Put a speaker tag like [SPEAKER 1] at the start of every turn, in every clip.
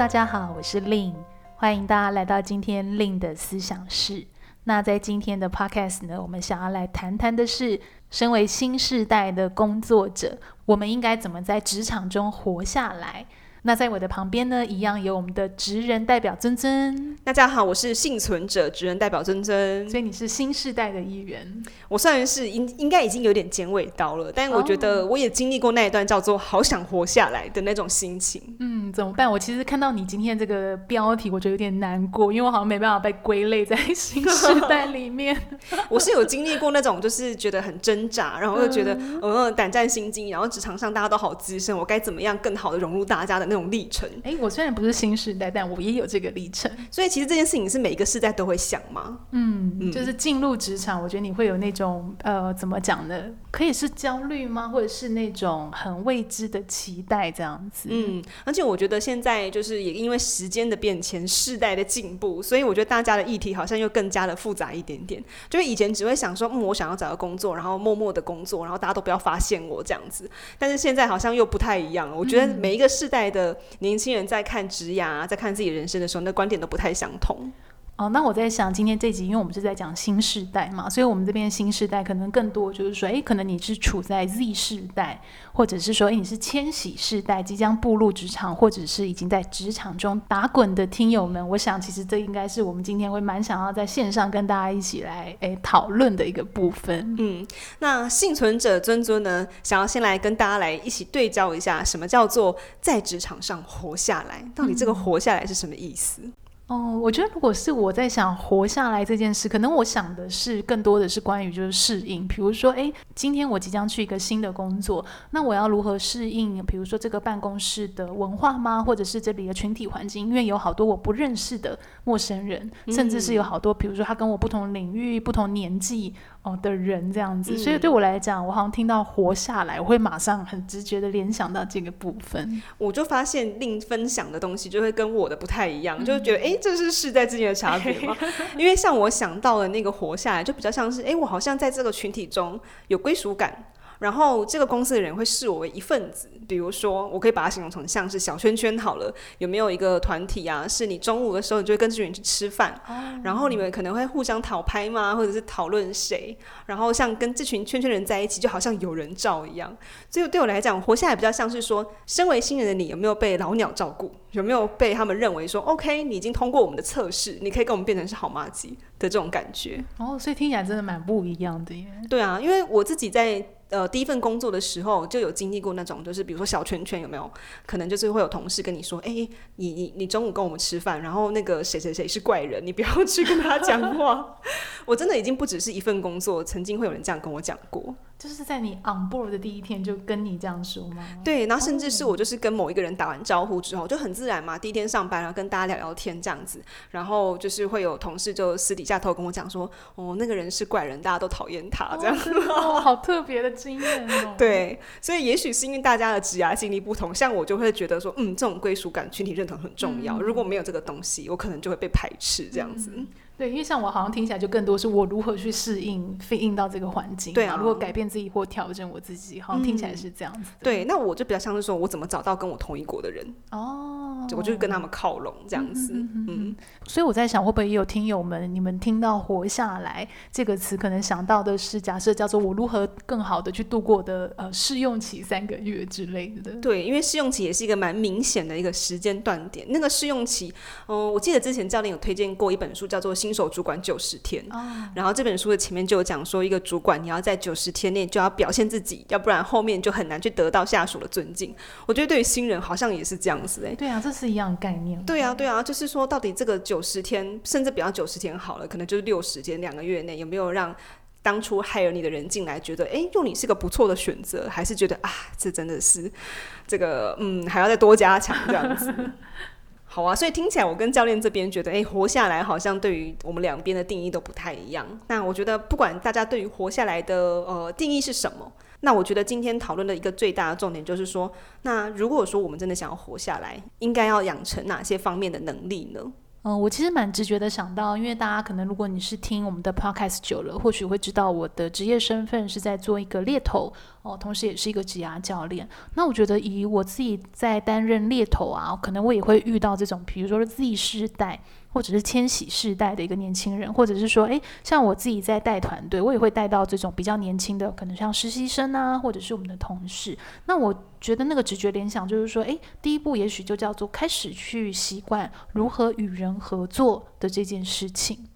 [SPEAKER 1] 大家好，我是 Lin，欢迎大家来到今天 Lin 的思想室。那在今天的 Podcast 呢，我们想要来谈谈的是，身为新时代的工作者，我们应该怎么在职场中活下来？那在我的旁边呢，一样有我们的职人代表尊尊。
[SPEAKER 2] 大家好，我是幸存者职人代表尊尊。
[SPEAKER 1] 所以你是新世代的一员。
[SPEAKER 2] 我算是应应该已经有点剪尾刀了，但我觉得我也经历过那一段叫做“好想活下来”的那种心情。
[SPEAKER 1] 嗯，怎么办？我其实看到你今天这个标题，我觉得有点难过，因为我好像没办法被归类在新世代里面。
[SPEAKER 2] 我是有经历过那种，就是觉得很挣扎，然后又觉得嗯胆战心惊，然后职场上大家都好资深，我该怎么样更好的融入大家的。那种历程，
[SPEAKER 1] 哎，我虽然不是新时代，但我也有这个历程。
[SPEAKER 2] 所以其实这件事情是每一个世代都会想吗？
[SPEAKER 1] 嗯，嗯，就是进入职场，我觉得你会有那种呃，怎么讲呢？可以是焦虑吗？或者是那种很未知的期待这样子？
[SPEAKER 2] 嗯，而且我觉得现在就是也因为时间的变迁、世代的进步，所以我觉得大家的议题好像又更加的复杂一点点。就是以前只会想说，嗯，我想要找个工作，然后默默的工作，然后大家都不要发现我这样子。但是现在好像又不太一样了。我觉得每一个世代的。年轻人在看职涯，在看自己人生的时候，那观点都不太相同。
[SPEAKER 1] 哦，那我在想，今天这集，因为我们是在讲新世代嘛，所以我们这边新世代可能更多就是说，诶，可能你是处在 Z 世代，或者是说，诶，你是千禧世代，即将步入职场，或者是已经在职场中打滚的听友们，我想，其实这应该是我们今天会蛮想要在线上跟大家一起来诶讨论的一个部分。
[SPEAKER 2] 嗯，那幸存者尊尊呢，想要先来跟大家来一起对照一下，什么叫做在职场上活下来？到底这个活下来是什么意思？嗯
[SPEAKER 1] 哦，我觉得如果是我在想活下来这件事，可能我想的是更多的是关于就是适应。比如说，诶，今天我即将去一个新的工作，那我要如何适应？比如说这个办公室的文化吗？或者是这里的群体环境？因为有好多我不认识的陌生人，甚至是有好多，比如说他跟我不同领域、不同年纪。哦的人这样子，所以对我来讲，我好像听到活下来，我会马上很直觉的联想到这个部分。
[SPEAKER 2] 我就发现另分享的东西就会跟我的不太一样，嗯、就觉得哎，这是世代之间的差别吗？因为像我想到的那个活下来，就比较像是哎，我好像在这个群体中有归属感。然后这个公司的人会视我为一份子，比如说，我可以把它形容成像是小圈圈好了。有没有一个团体啊？是你中午的时候，你就会跟这群人去吃饭，哦、然后你们可能会互相讨拍吗？或者是讨论谁？然后像跟这群圈圈人在一起，就好像有人照一样。所以对我来讲，活下来比较像是说，身为新人的你，有没有被老鸟照顾？有没有被他们认为说，OK，你已经通过我们的测试，你可以跟我们变成是好妈鸡的这种感觉？
[SPEAKER 1] 哦，所以听起来真的蛮不一样的耶。
[SPEAKER 2] 对啊，因为我自己在。呃，第一份工作的时候就有经历过那种，就是比如说小圈圈有没有？可能就是会有同事跟你说，哎、你你你中午跟我们吃饭，然后那个谁谁谁是怪人，你不要去跟他讲话。我真的已经不只是一份工作，曾经会有人这样跟我讲过。
[SPEAKER 1] 就是在你 on board 的第一天就跟你这样说吗？
[SPEAKER 2] 对，然后甚至是我就是跟某一个人打完招呼之后，就很自然嘛，第一天上班，然后跟大家聊聊天这样子，然后就是会有同事就私底下偷跟我讲说，哦，那个人是怪人，大家都讨厌他这样。
[SPEAKER 1] 哦，好特别的经验哦。
[SPEAKER 2] 对，所以也许是因为大家的职涯经历不同，像我就会觉得说，嗯，这种归属感、群体认同很重要。嗯，如果没有这个东西，我可能就会被排斥这样子。嗯
[SPEAKER 1] 对，因为像我好像听起来就更多是我如何去适应、适应到这个环境，对啊，如何改变自己或调整我自己，好像听起来是这样子。嗯。对，
[SPEAKER 2] 那我就比较像是说，我怎么找到跟我同一国的人哦，我就跟他们靠拢这样子。嗯，
[SPEAKER 1] 嗯，所以我在想，会不会也有听友们，你们听到“活下来”这个词，可能想到的是假设叫做我如何更好的去度过的呃试用期三个月之类的。
[SPEAKER 2] 对，因为试用期也是一个蛮明显的一个时间段点。那个试用期，嗯、呃，我记得之前教练有推荐过一本书，叫做《新新手主管九十天，然后这本书的前面就有讲说，一个主管你要在九十天内就要表现自己，要不然后面就很难去得到下属的尊敬。我觉得对于新人好像也是这样子哎。
[SPEAKER 1] 对啊，这是一样概念。
[SPEAKER 2] 对啊，对啊，就是说到底这个九十天，甚至比方九十天好了，可能就是六十天，两个月内有没有让当初 hire 你的人进来觉得，哎，用你是个不错的选择，还是觉得啊，这真的是这个嗯，还要再多加强这样子。好啊，所以听起来我跟教练这边觉得，诶，活下来好像对于我们两边的定义都不太一样。那我觉得不管大家对于活下来的呃定义是什么，那我觉得今天讨论的一个最大的重点就是说，那如果说我们真的想要活下来，应该要养成哪些方面的能力呢？
[SPEAKER 1] 嗯，我其实蛮直觉的想到，因为大家可能如果你是听我们的 podcast 久了，或许会知道我的职业身份是在做一个猎头哦，同时也是一个职涯教练。那我觉得以我自己在担任猎头啊，可能我也会遇到这种，比如说 Z 世代。或者是千禧世代的一个年轻人，或者是说，诶，像我自己在带团队，我也会带到这种比较年轻的，可能像实习生啊，或者是我们的同事。那我觉得那个直觉联想就是说，诶，第一步也许就叫做开始去习惯如何与人合作的这件事情。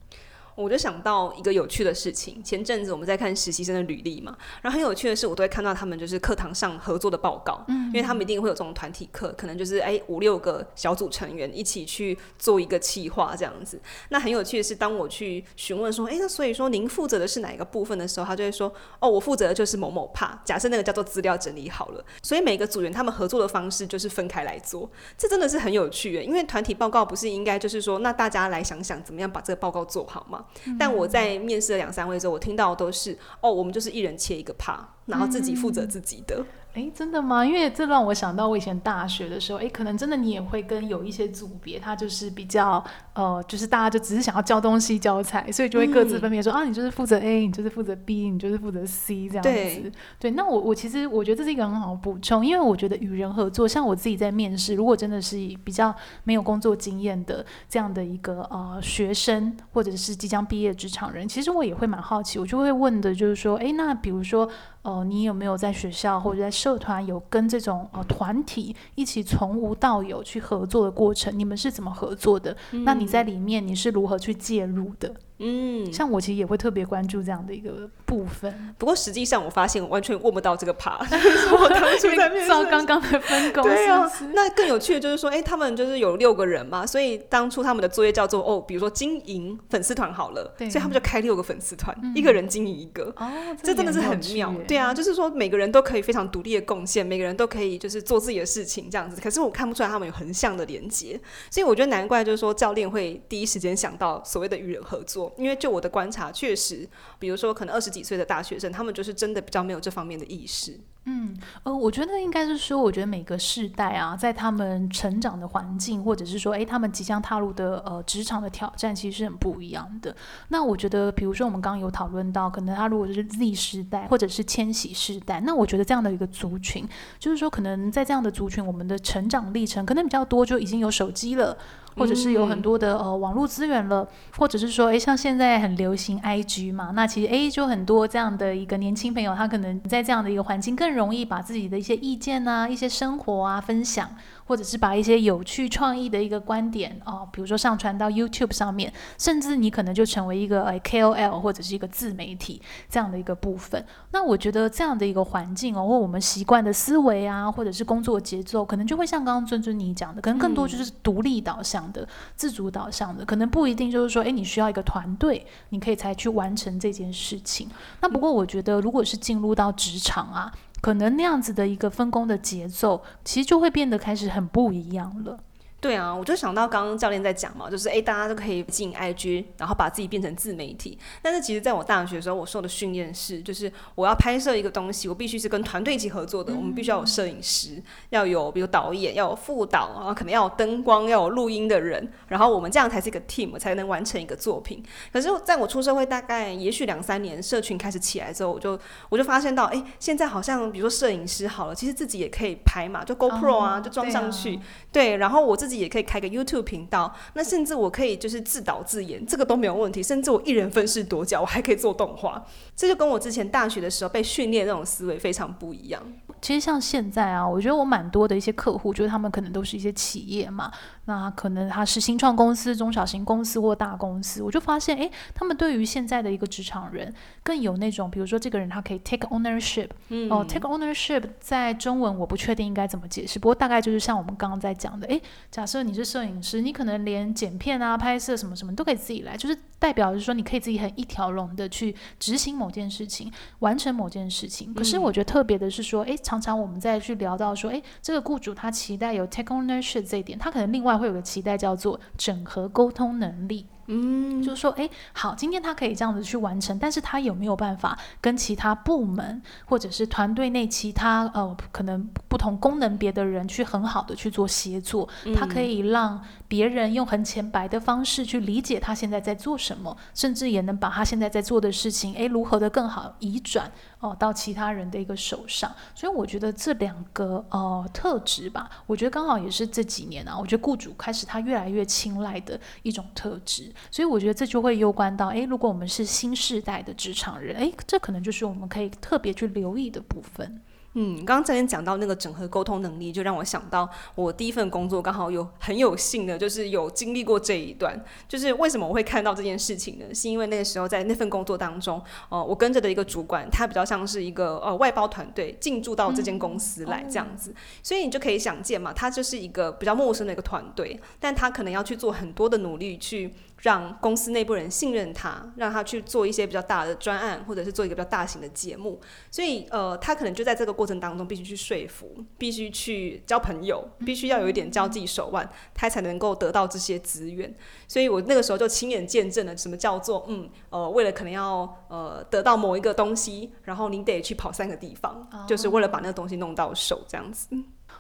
[SPEAKER 2] 我就想到一个有趣的事情，前阵子我们在看实习生的履历嘛，然后很有趣的是，我都会看到他们就是课堂上合作的报告，嗯，因为他们一定会有这种团体课，可能就是哎五六个小组成员一起去做一个企划这样子。那很有趣的是，当我去询问说，哎，那所以说您负责的是哪一个部分的时候，他就会说，哦，我负责的就是某某 part，假设那个叫做资料整理好了，所以每个组员他们合作的方式就是分开来做，这真的是很有趣耶，因为团体报告不是应该就是说，那大家来想想怎么样把这个报告做好吗？但我在面试了两三位之后，我听到的都是哦，我们就是一人切一个 part，然后自己负责自己的。嗯
[SPEAKER 1] 诶，真的吗？因为这让我想到我以前大学的时候，哎，可能真的你也会跟有一些组别，他就是比较呃，就是大家就只是想要交东西交材，所以就会各自分别说、嗯、啊，你就是负责 A，你就是负责 B，你就是负责 C 这样子。对，对，那我我其实我觉得这是一个很好的补充，因为我觉得与人合作，像我自己在面试，如果真的是比较没有工作经验的这样的一个呃学生，或者是即将毕业职场人，其实我也会蛮好奇，我就会问的就是说，哎，那比如说。哦、呃，你有没有在学校或者在社团有跟这种呃团体一起从无到有去合作的过程？你们是怎么合作的？嗯、那你在里面你是如何去介入的？嗯，像我其实也会特别关注这样的一个部分。
[SPEAKER 2] 不过实际上我发现我完全握不到这个是 我当初在 面试。照
[SPEAKER 1] 刚刚的分工。
[SPEAKER 2] 对啊，那更有趣的就是说，哎、欸，他们就是有六个人嘛，所以当初他们的作业叫做哦，比如说经营粉丝团好了，对，所以他们就开六个粉丝团，嗯，一个人经营一个。哦，这真的是很妙。对啊，就是说每个人都可以非常独立的贡献，每个人都可以就是做自己的事情这样子。可是我看不出来他们有横向的连接，所以我觉得难怪就是说教练会第一时间想到所谓的与人合作。因为就我的观察，确实，比如说可能二十几岁的大学生，他们就是真的比较没有这方面的意识。
[SPEAKER 1] 嗯，呃，我觉得应该是说，我觉得每个世代啊，在他们成长的环境，或者是说，诶，他们即将踏入的呃职场的挑战，其实是很不一样的。那我觉得，比如说我们刚刚有讨论到，可能他如果是 Z 世代，或者是千禧世代，那我觉得这样的一个族群，就是说，可能在这样的族群，我们的成长历程可能比较多，就已经有手机了。或者是有很多的呃网络资源了，或者是说，诶，像现在很流行 IG 嘛，那其实诶就很多这样的一个年轻朋友，他可能在这样的一个环境更容易把自己的一些意见啊、一些生活啊分享。或者是把一些有趣创意的一个观点哦，比如说上传到 YouTube 上面，甚至你可能就成为一个呃 KOL 或者是一个自媒体这样的一个部分。那我觉得这样的一个环境哦，或我们习惯的思维啊，或者是工作节奏，可能就会像刚刚尊尊你讲的，可能更多就是独立导向的、嗯、自主导向的，可能不一定就是说，诶，你需要一个团队，你可以才去完成这件事情。那不过我觉得，如果是进入到职场啊。可能那样子的一个分工的节奏，其实就会变得开始很不一样了。
[SPEAKER 2] 对啊，我就想到刚刚教练在讲嘛，就是诶，大家都可以进 IG，然后把自己变成自媒体。但是其实在我大学的时候，我受的训练是，就是我要拍摄一个东西，我必须是跟团队一起合作的。嗯、我们必须要有摄影师，要有比如导演，要有副导，然后可能要有灯光，要有录音的人，然后我们这样才是一个 team，才能完成一个作品。可是在我出社会大概也许两三年，社群开始起来之后，我就我就发现到，诶，现在好像比如说摄影师好了，其实自己也可以拍嘛，就 GoPro 啊，哦、就装上去，对，啊、对，然后我自己。也可以开个 YouTube 频道，那甚至我可以就是自导自演，这个都没有问题。甚至我一人分饰多角，我还可以做动画，这就跟我之前大学的时候被训练那种思维非常不一样。
[SPEAKER 1] 其实像现在啊，我觉得我蛮多的一些客户，就是他们可能都是一些企业嘛，那可能他是新创公司、中小型公司或大公司，我就发现，诶，他们对于现在的一个职场人更有那种，比如说这个人他可以 take ownership，嗯，哦，take ownership 在中文我不确定应该怎么解释，不过大概就是像我们刚刚在讲的，诶，假设你是摄影师，你可能连剪片啊、拍摄什么什么都可以自己来，就是代表就是说你可以自己很一条龙的去执行某件事情，完成某件事情。可是我觉得特别的是说，诶，常常我们在去聊到说，诶，这个雇主他期待有 take ownership 这一点，他可能另外会有个期待叫做整合沟通能力。嗯，就是说，哎，好，今天他可以这样子去完成，但是他有没有办法跟其他部门或者是团队内其他呃可能不同功能别的人去很好的去做协作？嗯、他可以让别人用很浅白的方式去理解他现在在做什么，甚至也能把他现在在做的事情，哎，如何的更好移转哦、到其他人的一个手上。所以我觉得这两个呃特质吧，我觉得刚好也是这几年啊，我觉得雇主开始他越来越青睐的一种特质。所以我觉得这就会攸关到，诶，如果我们是新世代的职场人，诶，这可能就是我们可以特别去留意的部分。
[SPEAKER 2] 嗯，刚刚这边讲到那个整合沟通能力，就让我想到我第一份工作刚好有很有幸的，就是有经历过这一段。就是为什么我会看到这件事情呢？是因为那个时候在那份工作当中，呃，我跟着的一个主管，他比较像是一个呃外包团队进驻到这间公司来这样子，嗯，所以你就可以想见嘛，他就是一个比较陌生的一个团队，但他可能要去做很多的努力去。让公司内部人信任他，让他去做一些比较大的专案，或者是做一个比较大型的节目。所以，呃，他可能就在这个过程当中，必须去说服，必须去交朋友，必须要有一点交际手腕，他才能够得到这些资源。所以我那个时候就亲眼见证了什么叫做，嗯，呃，为了可能要呃得到某一个东西，然后你得去跑三个地方，就是为了把那个东西弄到手，这样子。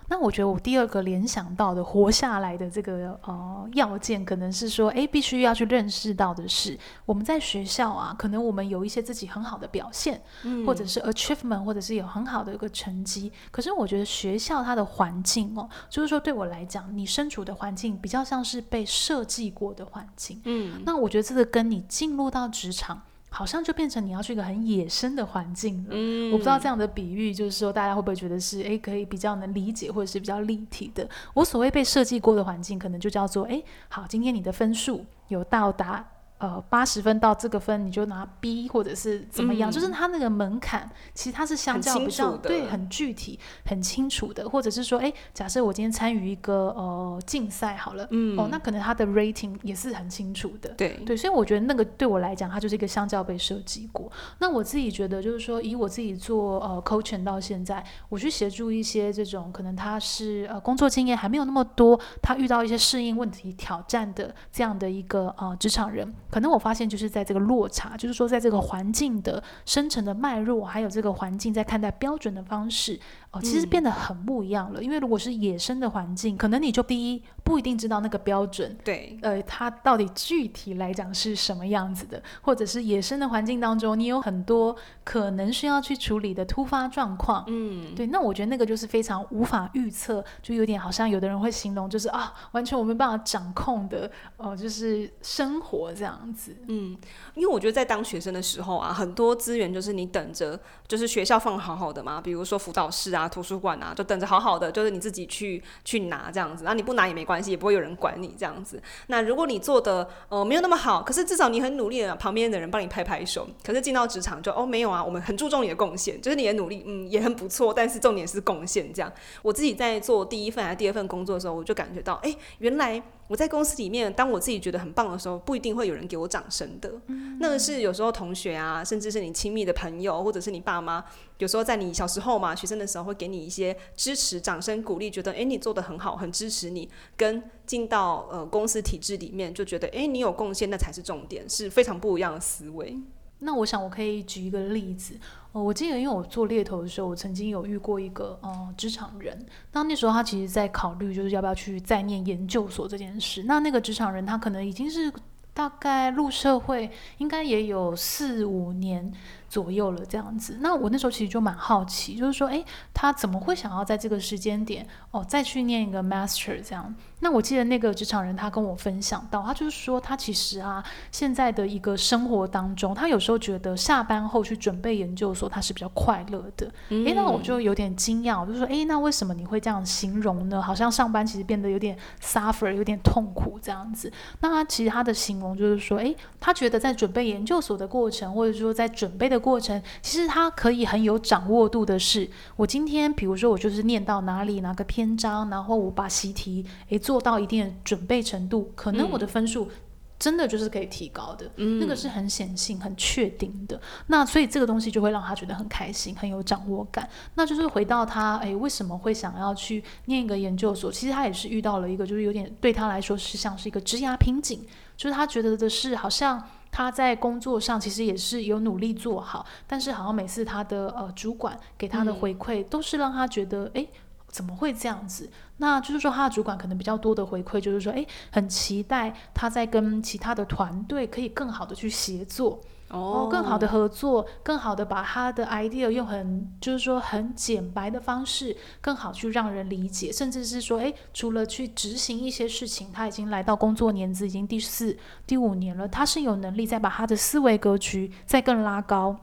[SPEAKER 1] 那我觉得我第二个联想到的活下来的这个呃要件，可能是说，诶，必须要去认识到的是，我们在学校啊，可能我们有一些自己很好的表现，嗯，或者是 achievement，或者是有很好的一个成绩。可是我觉得学校它的环境哦，就是说对我来讲，你身处的环境比较像是被设计过的环境，嗯，那我觉得这个跟你进入到职场。好像就变成你要去一个很野生的环境了。嗯，我不知道这样的比喻，就是说大家会不会觉得是诶，可以比较能理解，或者是比较立体的。我所谓被设计过的环境，可能就叫做诶，好，今天你的分数有到达。呃，八十分到这个分你就拿 B 或者是怎么样，嗯、就是它那个门槛，其实它是相较比较对很具体、很清楚的，或者是说，哎，假设我今天参与一个呃竞赛好了，嗯，哦，那可能它的 rating 也是很清楚的，
[SPEAKER 2] 对
[SPEAKER 1] 对，所以我觉得那个对我来讲，它就是一个相较被设计过。那我自己觉得就是说，以我自己做呃 coaching 到现在，我去协助一些这种可能他是呃工作经验还没有那么多，他遇到一些适应问题挑战的这样的一个呃职场人。可能我发现就是在这个落差，就是说在这个环境的生成的脉络，还有这个环境在看待标准的方式。哦，其实变得很不一样了。嗯、因为如果是野生的环境，可能你就第一不一定知道那个标准，
[SPEAKER 2] 对，
[SPEAKER 1] 呃，它到底具体来讲是什么样子的，或者是野生的环境当中，你有很多可能需要去处理的突发状况。嗯，对，那我觉得那个就是非常无法预测，就有点好像有的人会形容，就是啊，完全我没办法掌控的，哦、呃，就是生活这样样子。
[SPEAKER 2] 嗯，因为我觉得在当学生的时候啊，很多资源就是你等着，就是学校放好好的嘛，比如说辅导室啊。图书馆啊，就等着好好的，就是你自己去去拿这样子，那你不拿也没关系，也不会有人管你这样子。那如果你做的呃没有那么好，可是至少你很努力的，旁边的人帮你拍拍手。可是进到职场就哦没有啊，我们很注重你的贡献，就是你的努力，嗯也很不错，但是重点是贡献这样。我自己在做第一份还是第二份工作的时候，我就感觉到，哎，原来。我在公司里面，当我自己觉得很棒的时候，不一定会有人给我掌声的。嗯、那个是有时候同学啊，甚至是你亲密的朋友，或者是你爸妈，有时候在你小时候嘛，学生的时候会给你一些支持、掌声、鼓励，觉得诶你做的很好，很支持你。跟进到呃公司体制里面，就觉得诶你有贡献，那才是重点，是非常不一样的思维。
[SPEAKER 1] 那我想我可以举一个例子。哦，我记得，因为我做猎头的时候，我曾经有遇过一个呃职场人。那那时候他其实在考虑，就是要不要去再念研究所这件事。那那个职场人他可能已经是大概入社会，应该也有四五年左右了这样子。那我那时候其实就蛮好奇，就是说，诶，他怎么会想要在这个时间点哦再去念一个 master 这样？那我记得那个职场人他跟我分享到，他就是说他其实啊现在的一个生活当中，他有时候觉得下班后去准备研究所他是比较快乐的。诶、嗯，那我就有点惊讶，我就说诶，那为什么你会这样形容呢？好像上班其实变得有点 suffer，有点痛苦这样子。那他其实他的形容就是说，诶，他觉得在准备研究所的过程，或者说在准备的过程，其实他可以很有掌握度的是，我今天比如说我就是念到哪里哪个篇章，然后我把习题诶做。做到一定的准备程度，可能我的分数真的就是可以提高的，
[SPEAKER 2] 嗯、
[SPEAKER 1] 那个是很显性、很确定的。那所以这个东西就会让他觉得很开心、很有掌握感。那就是回到他，哎，为什么会想要去念一个研究所？其实他也是遇到了一个，就是有点对他来说是像是一个职涯瓶颈，就是他觉得的是好像他在工作上其实也是有努力做好，但是好像每次他的呃主管给他的回馈都是让他觉得，哎、嗯。怎么会这样子？那就是说，他的主管可能比较多的回馈，就是说，诶，很期待他在跟其他的团队可以更好的去协作，哦，更好的合作，更好的把他的 idea 用很，就是说很简白的方式，更好去让人理解，甚至是说，诶，除了去执行一些事情，他已经来到工作年资已经第四、第五年了，他是有能力再把他的思维格局再更拉高。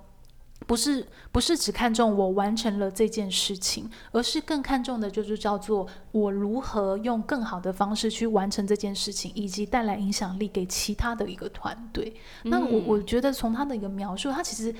[SPEAKER 1] 不是不是只看重我完成了这件事情，而是更看重的就是叫做我如何用更好的方式去完成这件事情，以及带来影响力给其他的一个团队。嗯、那我我觉得从他的一个描述，他其实。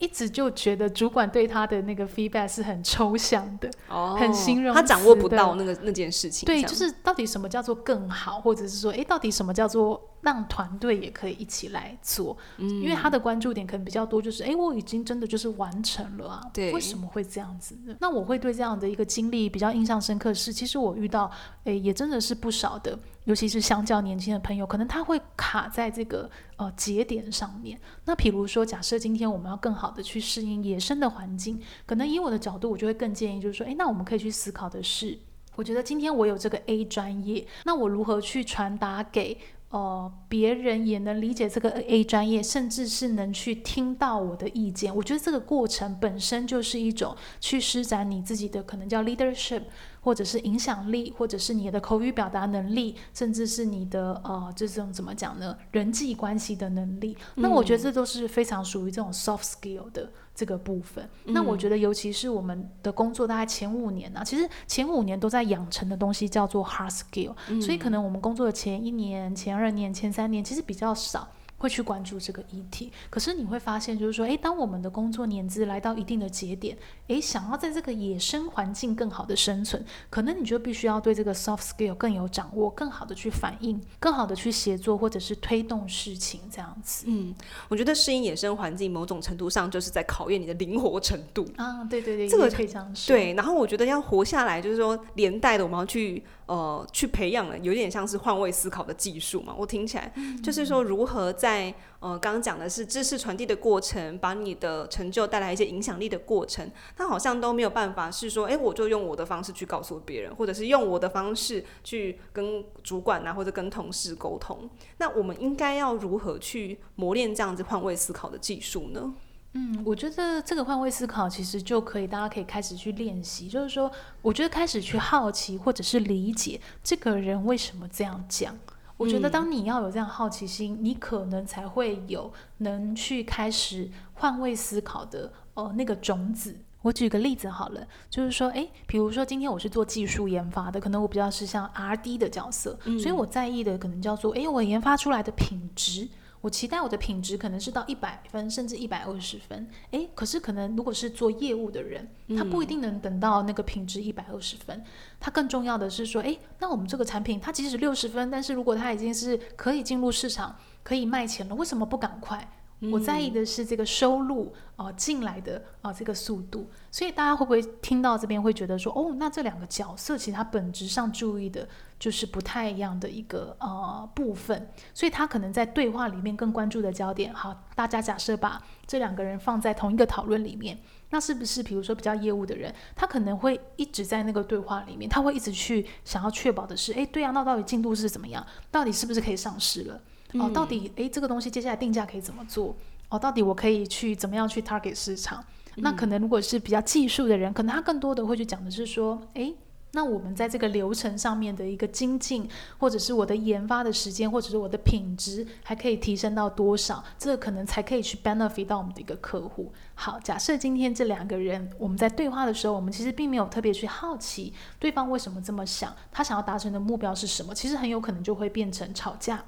[SPEAKER 1] 一直就觉得主管对他的那个 feedback 是很抽象的，哦、很形容，
[SPEAKER 2] 他掌握不到那个那件事情。
[SPEAKER 1] 对，就是到底什么叫做更好，或者是说，诶，到底什么叫做让团队也可以一起来做？嗯，因为他的关注点可能比较多，就是，诶，我已经真的就是完成了啊，对，为什么会这样子呢？那我会对这样的一个经历比较印象深刻是，其实我遇到，诶，也真的是不少的。尤其是相较年轻的朋友，可能他会卡在这个呃节点上面。那比如说，假设今天我们要更好的去适应野生的环境，可能以我的角度，我就会更建议，就是说，诶，那我们可以去思考的是，我觉得今天我有这个 A 专业，那我如何去传达给呃别人也能理解这个 A 专业，甚至是能去听到我的意见。我觉得这个过程本身就是一种去施展你自己的可能叫 leadership。或者是影响力，或者是你的口语表达能力，甚至是你的呃，这种怎么讲呢？人际关系的能力。嗯、那我觉得这都是非常属于这种 soft skill 的这个部分。嗯、那我觉得，尤其是我们的工作大概前五年呢、啊，其实前五年都在养成的东西叫做 hard skill，、嗯、所以可能我们工作的前一年、前二年、前三年其实比较少。会去关注这个议题，可是你会发现，就是说，诶，当我们的工作年资来到一定的节点，诶，想要在这个野生环境更好的生存，可能你就必须要对这个 soft skill 更有掌握，更好的去反应，更好的去协作，或者是推动事情这样子。
[SPEAKER 2] 嗯，我觉得适应野生环境，某种程度上就是在考验你的灵活程度
[SPEAKER 1] 啊。对对对，这个可以这样说。
[SPEAKER 2] 对，然后我觉得要活下来，就是说连带的我们要去。呃，去培养了，有点像是换位思考的技术嘛。我听起来就是说，如何在呃，刚刚讲的是知识传递的过程，把你的成就带来一些影响力的过程，他好像都没有办法是说，哎，我就用我的方式去告诉别人，或者是用我的方式去跟主管啊，或者跟同事沟通。那我们应该要如何去磨练这样子换位思考的技术呢？
[SPEAKER 1] 嗯，我觉得这个换位思考其实就可以，大家可以开始去练习。就是说，我觉得开始去好奇或者是理解这个人为什么这样讲。我觉得当你要有这样好奇心，嗯、你可能才会有能去开始换位思考的呃那个种子。我举个例子好了，就是说，诶，比如说今天我是做技术研发的，可能我比较是像 R&D 的角色，嗯、所以我在意的可能叫做，诶，我研发出来的品质。我期待我的品质可能是到一百分，甚至一百二十分。诶，可是可能如果是做业务的人，他不一定能等到那个品质一百二十分。他更重要的是说，诶，那我们这个产品它即使六十分，但是如果它已经是可以进入市场、可以卖钱了，为什么不赶快？我在意的是这个收入啊进来的啊这个速度，所以大家会不会听到这边会觉得说，哦，那这两个角色其实它本质上注意的就是不太一样的一个呃部分，所以他可能在对话里面更关注的焦点。好，大家假设把这两个人放在同一个讨论里面，那是不是比如说比较业务的人，他可能会一直在那个对话里面，他会一直去想要确保的是，哎，对啊，那到底进度是怎么样？到底是不是可以上市了？哦，到底诶，这个东西接下来定价可以怎么做？哦，到底我可以去怎么样去 target 市场？嗯、那可能如果是比较技术的人，可能他更多的会去讲的是说，诶，那我们在这个流程上面的一个精进，或者是我的研发的时间，或者是我的品质，还可以提升到多少？这个可能才可以去 benefit 到我们的一个客户。好，假设今天这两个人我们在对话的时候，我们其实并没有特别去好奇对方为什么这么想，他想要达成的目标是什么？其实很有可能就会变成吵架。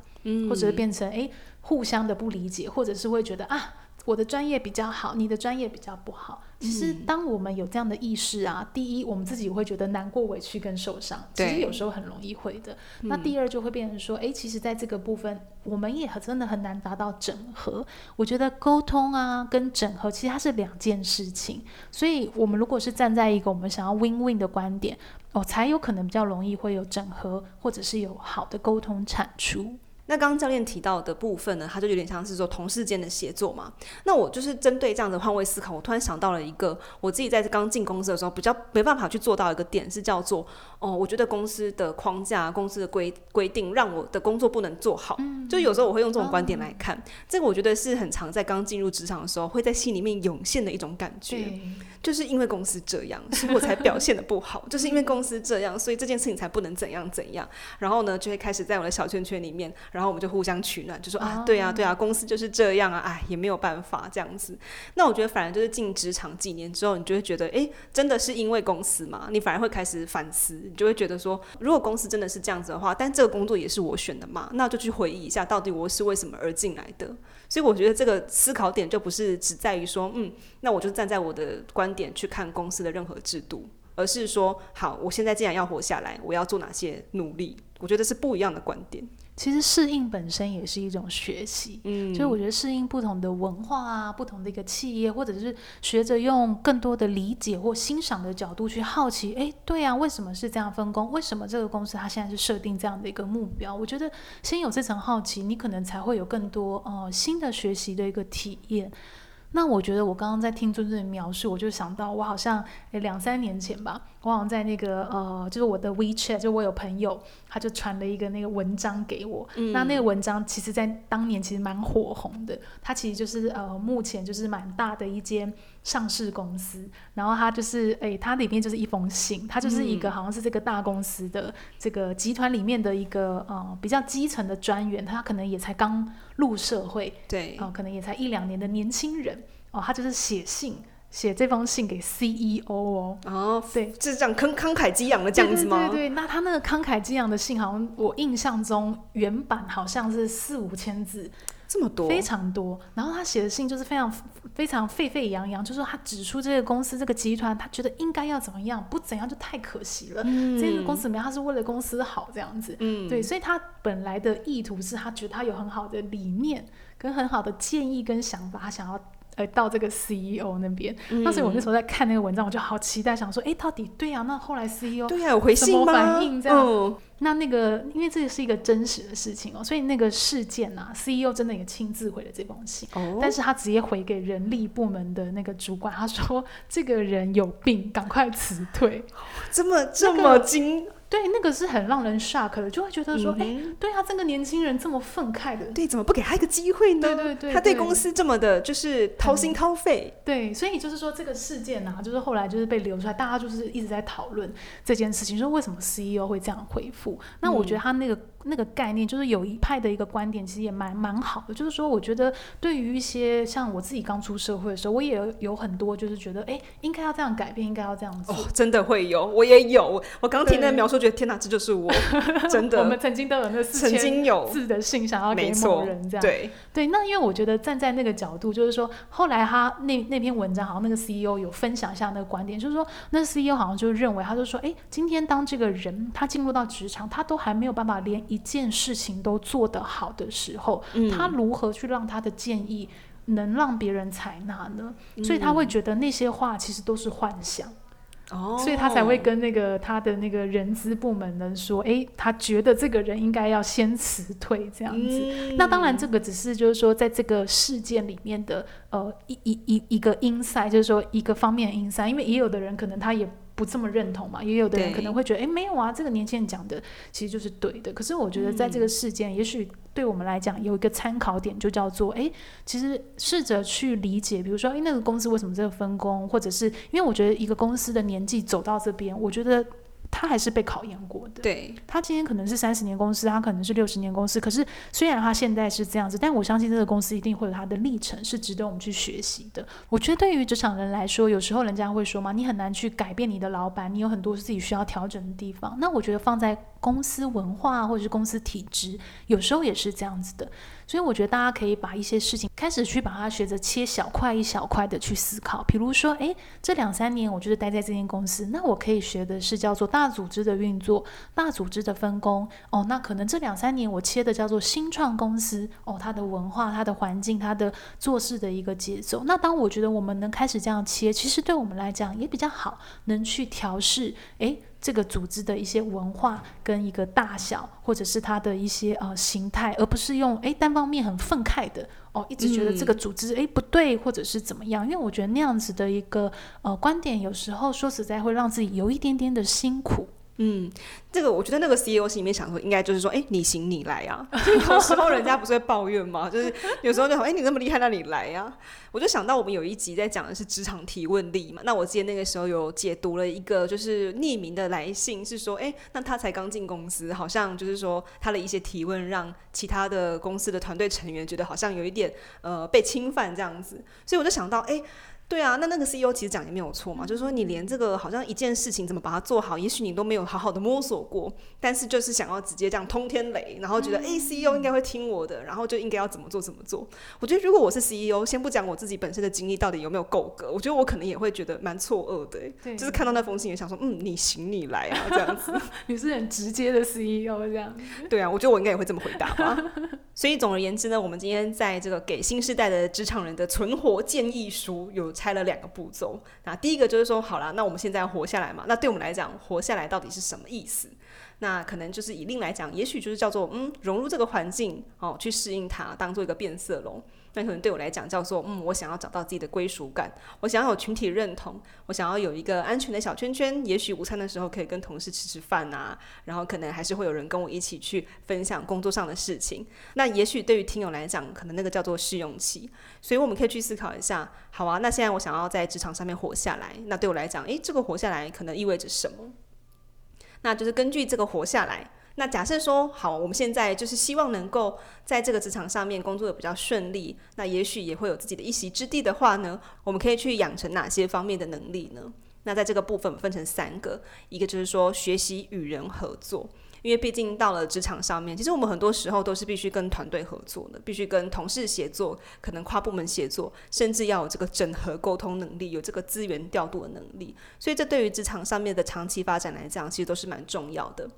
[SPEAKER 1] 或者是变成诶互相的不理解，或者是会觉得啊，我的专业比较好，你的专业比较不好。其实，当我们有这样的意识啊，嗯、第一，我们自己会觉得难过、委屈跟受伤，其实有时候很容易会的。那第二，就会变成说，哎、嗯，其实在这个部分，我们也真的很难达到整合。我觉得沟通啊，跟整合其实它是两件事情。所以，我们如果是站在一个我们想要 win-win 的观点，哦，才有可能比较容易会有整合，或者是有好的沟通产出。
[SPEAKER 2] 那刚刚教练提到的部分呢，他就有点像是说同事间的协作嘛。那我就是针对这样的换位思考，我突然想到了一个我自己在刚进公司的时候比较没办法去做到一个点，是叫做哦，我觉得公司的框架、公司的规规定让我的工作不能做好。嗯，就有时候我会用这种观点来看，嗯、这个我觉得是很常在刚进入职场的时候会在心里面涌现的一种感觉，就是因为公司这样，所以我才表现的不好，就是因为公司这样，所以这件事情才不能怎样怎样。然后呢，就会开始在我的小圈圈里面。然后我们就互相取暖，就说啊，对啊，对啊，公司就是这样啊，哎，也没有办法这样子。那我觉得，反而就是进职场几年之后，你就会觉得，哎，真的是因为公司嘛？你反而会开始反思，你就会觉得说，如果公司真的是这样子的话，但这个工作也是我选的嘛，那就去回忆一下，到底我是为什么而进来的。所以我觉得这个思考点就不是只在于说，嗯，那我就站在我的观点去看公司的任何制度，而是说，好，我现在既然要活下来，我要做哪些努力？我觉得是不一样的观点。
[SPEAKER 1] 其实适应本身也是一种学习，嗯，所以我觉得适应不同的文化啊，不同的一个企业，或者是学着用更多的理解或欣赏的角度去好奇，哎，对啊，为什么是这样分工？为什么这个公司它现在是设定这样的一个目标？我觉得先有这层好奇，你可能才会有更多呃新的学习的一个体验。那我觉得我刚刚在听尊尊的描述，我就想到我好像诶两三年前吧，我好像在那个呃，就是我的 WeChat，就我有朋友，他就传了一个那个文章给我。嗯、那那个文章其实在当年其实蛮火红的，它其实就是呃目前就是蛮大的一间上市公司，然后它就是诶它里面就是一封信，它就是一个好像是这个大公司的这个集团里面的一个呃比较基层的专员，他可能也才刚入社会，
[SPEAKER 2] 对，
[SPEAKER 1] 哦、呃，可能也才一两年的年轻人。哦，他就是写信，写这封信给 CEO 哦。哦，对，
[SPEAKER 2] 就是这样慷慷慨激昂的这样子吗？
[SPEAKER 1] 对对对，那他那个慷慨激昂的信，好像我印象中原版好像是四五千字，
[SPEAKER 2] 这么多，
[SPEAKER 1] 非常多。然后他写的信就是非常非常沸沸扬扬，就是说他指出这个公司这个集团，他觉得应该要怎么样，不怎样就太可惜了。嗯，这个公司怎么样？他是为了公司好这样子。嗯，对，所以他本来的意图是他觉得他有很好的理念跟很好的建议跟想法，他想要。呃，到这个 CEO 那边，嗯、那所以我那时候在看那个文章，我就好期待，想说，哎，到底对呀、啊？那后来 CEO
[SPEAKER 2] 对呀、啊，有回信吗？
[SPEAKER 1] 什么反应这样？嗯、那那个，因为这个是一个真实的事情哦，所以那个事件啊，CEO 真的也亲自回了这封信，哦、但是他直接回给人力部门的那个主管，他说 这个人有病，赶快辞退。
[SPEAKER 2] 这么这么精。
[SPEAKER 1] 对，那个是很让人 shock 的，就会觉得说，哎、对啊，这个年轻人这么愤慨的，
[SPEAKER 2] 对，怎么不给他一个机会呢？对对对，对，他对公司这么的，就是掏心掏肺、嗯。对，所以就是说这个事件呢、啊，就是后来就是被流出来，大家就是一直在讨论这件事情，说为什么 CEO 会这样回复？那我觉得他那个。嗯那个概念就是有一派的一个观点，其实也蛮蛮好的。就是说，我觉得对于一些像我自己刚出社会的时候，我也有有很多就是觉得，哎，应该要这样改变，应该要这样做。哦，真的会有，我也有。我刚听那描述，觉得天哪，这就是我，真的。
[SPEAKER 1] 我们曾经都有那四千字的信，想要给某人这样。
[SPEAKER 2] 对
[SPEAKER 1] 对，那因为我觉得站在那个角度，就是说，后来他那那篇文章，好像那个 CEO 有分享一下那个观点，就是说，那 CEO 好像就认为，他就说，哎，今天当这个人他进入到职场，他都还没有办法连一件事情。都做得好的时候，嗯、他如何去让他的建议能让别人采纳呢？嗯、所以他会觉得那些话其实都是幻想，哦，所以他才会跟那个他的那个人资部门人说，诶，他觉得这个人应该要先辞退这样子。嗯、那当然，这个只是就是说在这个事件里面的呃一一一一个 insight，就是说一个方面 insight，因为也有的人可能他也。不这么认同嘛？也有的人可能会觉得，哎，没有啊，这个年轻人讲的其实就是对的。可是我觉得，在这个事件，嗯、也许对我们来讲有一个参考点，就叫做，哎，其实试着去理解，比如说，哎，那个公司为什么这个分工，或者是因为我觉得一个公司的年纪走到这边，我觉得。他还是被考验过的。
[SPEAKER 2] 对，
[SPEAKER 1] 他今天可能是三十年公司，他可能是六十年公司。可是虽然他现在是这样子，但我相信这个公司一定会有他的历程，是值得我们去学习的。我觉得对于职场人来说，有时候人家会说嘛，你很难去改变你的老板，你有很多是自己需要调整的地方。那我觉得放在公司文化或者是公司体制，有时候也是这样子的。所以我觉得大家可以把一些事情开始去把它学着切小块一小块的去思考。比如说，诶，这两三年我就是待在这间公司，那我可以学的是叫做大组织的运作、大组织的分工。哦，那可能这两三年我切的叫做新创公司。哦，它的文化、它的环境、它的做事的一个节奏。那当我觉得我们能开始这样切，其实对我们来讲也比较好，能去调试。诶。这个组织的一些文化跟一个大小，或者是它的一些呃形态，而不是用诶单方面很愤慨的哦，一直觉得这个组织诶不对，或者是怎么样？因为我觉得那样子的一个呃观点，有时候说实在会让自己有一点点的辛苦。
[SPEAKER 2] 嗯，这个我觉得那个 CEO 心里面想说，应该就是说，哎，你行你来啊。有时候人家不是会抱怨吗？就是有时候就说，哎，你那么厉害，那你来呀、啊。我就想到我们有一集在讲的是职场提问力嘛。那我记得那个时候有解读了一个就是匿名的来信，是说，哎，那他才刚进公司，好像就是说他的一些提问让其他的公司的团队成员觉得好像有一点呃被侵犯这样子。所以我就想到，哎。对啊，那那个 CEO 其实讲也没有错嘛，就是说你连这个好像一件事情怎么把它做好，也许你都没有好好的摸索过，但是就是想要直接这样通天雷，然后觉得哎、嗯、CEO 应该会听我的，然后就应该要怎么做怎么做。我觉得如果我是 CEO，先不讲我自己本身的经历到底有没有够格，我觉得我可能也会觉得蛮错愕的，对，就是看到那封信也想说，嗯，你行你来啊这样子，
[SPEAKER 1] 你是很直接的 CEO 这样。
[SPEAKER 2] 对啊，我觉得我应该也会这么回答吧。所以总而言之呢，我们今天在这个给新时代的职场人的存活建议书有。拆了两个步骤，那第一个就是说，好了，那我们现在活下来嘛？那对我们来讲，活下来到底是什么意思？那可能就是以另来讲，也许就是叫做嗯，融入这个环境哦，去适应它，当做一个变色龙。那可能对我来讲叫做，嗯，我想要找到自己的归属感，我想要有群体认同，我想要有一个安全的小圈圈。也许午餐的时候可以跟同事吃吃饭啊，然后可能还是会有人跟我一起去分享工作上的事情。那也许对于听友来讲，可能那个叫做试用期。所以我们可以去思考一下，好啊，那现在我想要在职场上面活下来，那对我来讲，诶，这个活下来可能意味着什么？那就是根据这个活下来。那假设说好，我们现在就是希望能够在这个职场上面工作的比较顺利，那也许也会有自己的一席之地的话呢，我们可以去养成哪些方面的能力呢？那在这个部分分成三个，一个就是说学习与人合作，因为毕竟到了职场上面，其实我们很多时候都是必须跟团队合作的，必须跟同事协作，可能跨部门协作，甚至要有这个整合沟通能力，有这个资源调度的能力，所以这对于职场上面的长期发展来讲，其实都是蛮重要的。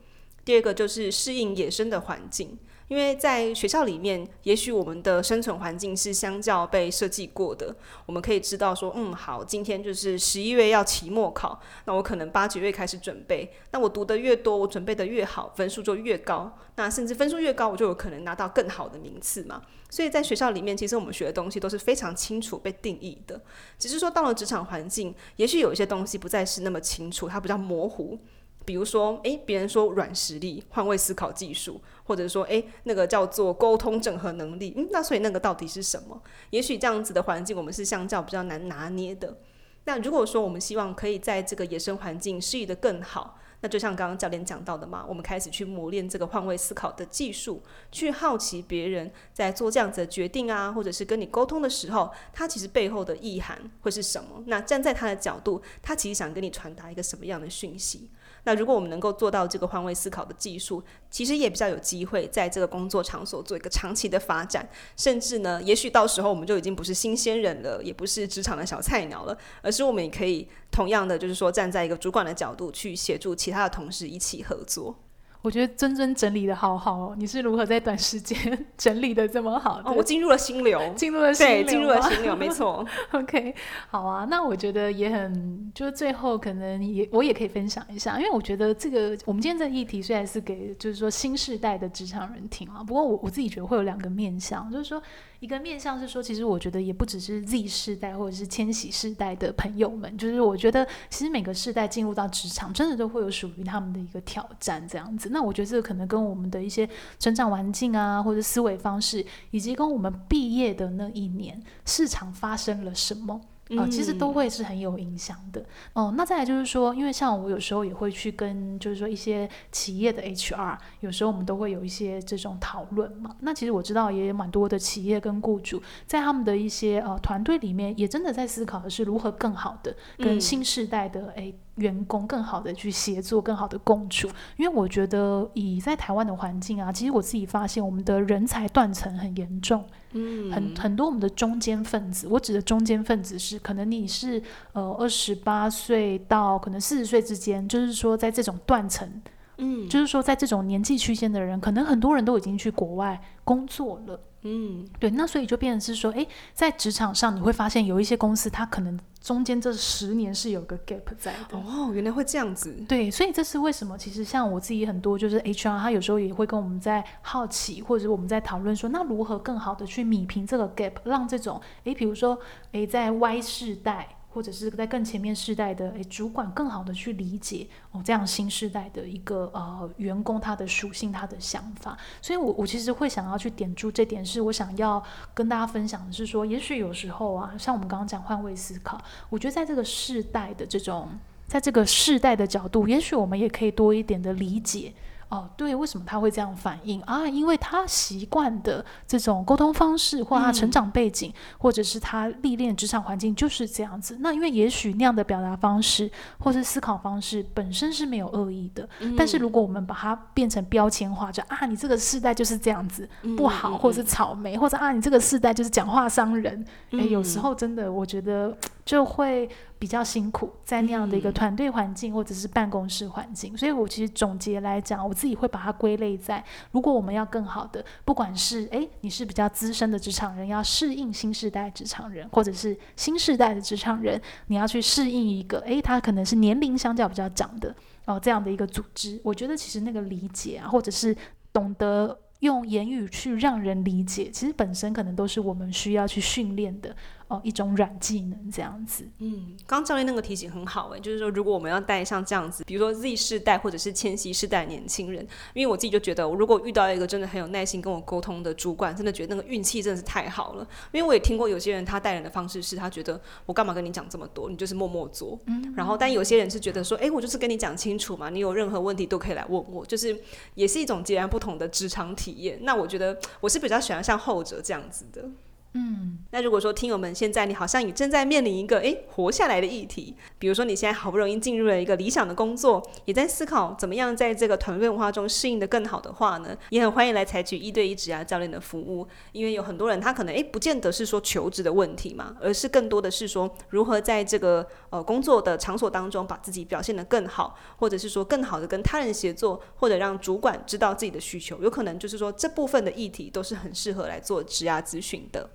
[SPEAKER 2] 第二个就是适应野生的环境，因为在学校里面，也许我们的生存环境是相较被设计过的。我们可以知道说，嗯，好，今天就是十一月要期末考，那我可能八九月开始准备，那我读得越多，我准备得越好，分数就越高。那甚至分数越高，我就有可能拿到更好的名次嘛。所以在学校里面，其实我们学的东西都是非常清楚被定义的。只是说到了职场环境，也许有一些东西不再是那么清楚，它比较模糊。比如说，诶，别人说软实力、换位思考技术，或者说，诶，那个叫做沟通整合能力，嗯，那所以那个到底是什么？也许这样子的环境，我们是相较比较难拿捏的。那如果说我们希望可以在这个野生环境适应得更好，那就像刚刚教练讲到的嘛，我们开始去磨练这个换位思考的技术，去好奇别人在做这样子的决定啊，或者是跟你沟通的时候，他其实背后的意涵会是什么？那站在他的角度，他其实想跟你传达一个什么样的讯息？那如果我们能够做到这个换位思考的技术，其实也比较有机会在这个工作场所做一个长期的发展，甚至呢，也许到时候我们就已经不是新鲜人了，也不是职场的小菜鸟了，而是我们也可以同样的，就是说站在一个主管的角度去协助其他的同事一起合作。
[SPEAKER 1] 我觉得真真整理的好好哦，你是如何在短时间 整理的这么好？
[SPEAKER 2] 哦，我进入了心流，
[SPEAKER 1] 进入了心流，
[SPEAKER 2] 进入了心流，没错。
[SPEAKER 1] OK，好啊，那我觉得也很，就是最后可能也我也可以分享一下，因为我觉得这个我们今天这个议题虽然是给就是说新世代的职场人听啊，不过我我自己觉得会有两个面向，就是说。一个面向是说，其实我觉得也不只是 Z 世代或者是千禧世代的朋友们，就是我觉得其实每个世代进入到职场，真的都会有属于他们的一个挑战这样子。那我觉得这个可能跟我们的一些成长环境啊，或者思维方式，以及跟我们毕业的那一年市场发生了什么。啊、呃，其实都会是很有影响的哦、呃。那再来就是说，因为像我有时候也会去跟，就是说一些企业的 HR，有时候我们都会有一些这种讨论嘛。那其实我知道也有蛮多的企业跟雇主，在他们的一些呃团队里面，也真的在思考的是如何更好的跟新时代的诶。员工更好的去协作，更好的共处。因为我觉得以在台湾的环境啊，其实我自己发现我们的人才断层很严重。嗯，很很多我们的中间分子，我指的中间分子是可能你是呃二十八岁到可能四十岁之间，就是说在这种断层。嗯，就是说，在这种年纪区间的人，可能很多人都已经去国外工作了。嗯，对，那所以就变成是说，诶，在职场上你会发现有一些公司，它可能中间这十年是有个 gap 在的。
[SPEAKER 2] 哦，原来会这样子。
[SPEAKER 1] 对，所以这是为什么？其实像我自己很多就是 HR，他有时候也会跟我们在好奇，或者我们在讨论说，那如何更好的去弭平这个 gap，让这种诶，比如说诶，在 Y 世代。或者是在更前面世代的诶主管更好的去理解哦，这样新世代的一个呃员工他的属性他的想法，所以我我其实会想要去点出这点，是我想要跟大家分享的是说，也许有时候啊，像我们刚刚讲换位思考，我觉得在这个世代的这种，在这个世代的角度，也许我们也可以多一点的理解。哦，对，为什么他会这样反应啊？因为他习惯的这种沟通方式，或他成长背景，嗯、或者是他历练职场环境就是这样子。那因为也许那样的表达方式，或是思考方式本身是没有恶意的，嗯、但是如果我们把它变成标签化，就啊，你这个世代就是这样子不好，或者是草莓，或者啊，你这个世代就是讲话伤人。哎、嗯，有时候真的，我觉得就会。比较辛苦，在那样的一个团队环境或者是办公室环境，嗯、所以我其实总结来讲，我自己会把它归类在：如果我们要更好的，不管是诶你是比较资深的职场人，要适应新时代职场人，或者是新时代的职场人，你要去适应一个诶他可能是年龄相较比较长的哦这样的一个组织，我觉得其实那个理解啊，或者是懂得用言语去让人理解，其实本身可能都是我们需要去训练的。哦，一种软技能这样子。嗯，
[SPEAKER 2] 刚教练那个提醒很好诶，就是说如果我们要带像这样子，比如说 Z 世代或者是千禧世代年轻人，因为我自己就觉得，我如果遇到一个真的很有耐心跟我沟通的主管，真的觉得那个运气真的是太好了。因为我也听过有些人他带人的方式是他觉得我干嘛跟你讲这么多，你就是默默做。嗯，然后但有些人是觉得说，哎，我就是跟你讲清楚嘛，你有任何问题都可以来问我，就是也是一种截然不同的职场体验。那我觉得我是比较喜欢像后者这样子的。嗯，那如果说听友们现在你好像也正在面临一个诶活下来的议题，比如说你现在好不容易进入了一个理想的工作，也在思考怎么样在这个团队文化中适应得更好的话呢，也很欢迎来采取一对一职涯教练的服务，因为有很多人他可能诶不见得是说求职的问题嘛，而是更多的是说如何在这个呃工作的场所当中把自己表现得更好，或者是说更好的跟他人协作，或者让主管知道自己的需求，有可能就是说这部分的议题都是很适合来做职涯咨询的。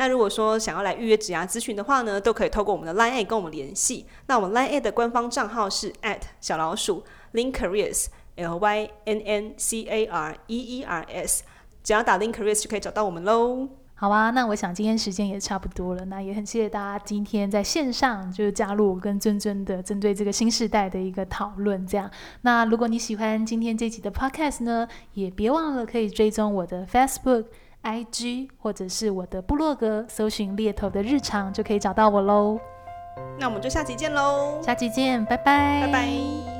[SPEAKER 2] 那如果说想要来预约职涯咨询的话呢，都可以透过我们的 Line A 跟我们联系。那我们 Line A 的官方账号是 at 小老鼠 LynnCareers L Y N N C A R E E R S，只要打 Link Careers 就可以找到我们喽。好啊，那我想今天时间也差不多了，那也很谢谢大家今天在线上就是加入跟尊尊的针对这个新世代的一个讨论。这样，那如果你喜欢今天这集的 Podcast 呢，也别忘了可以追踪我的 Facebook。IG 或者是我的部落格，搜寻猎头的日常就可以找到我喽。那我们就下期见喽！下期见，拜拜，拜拜。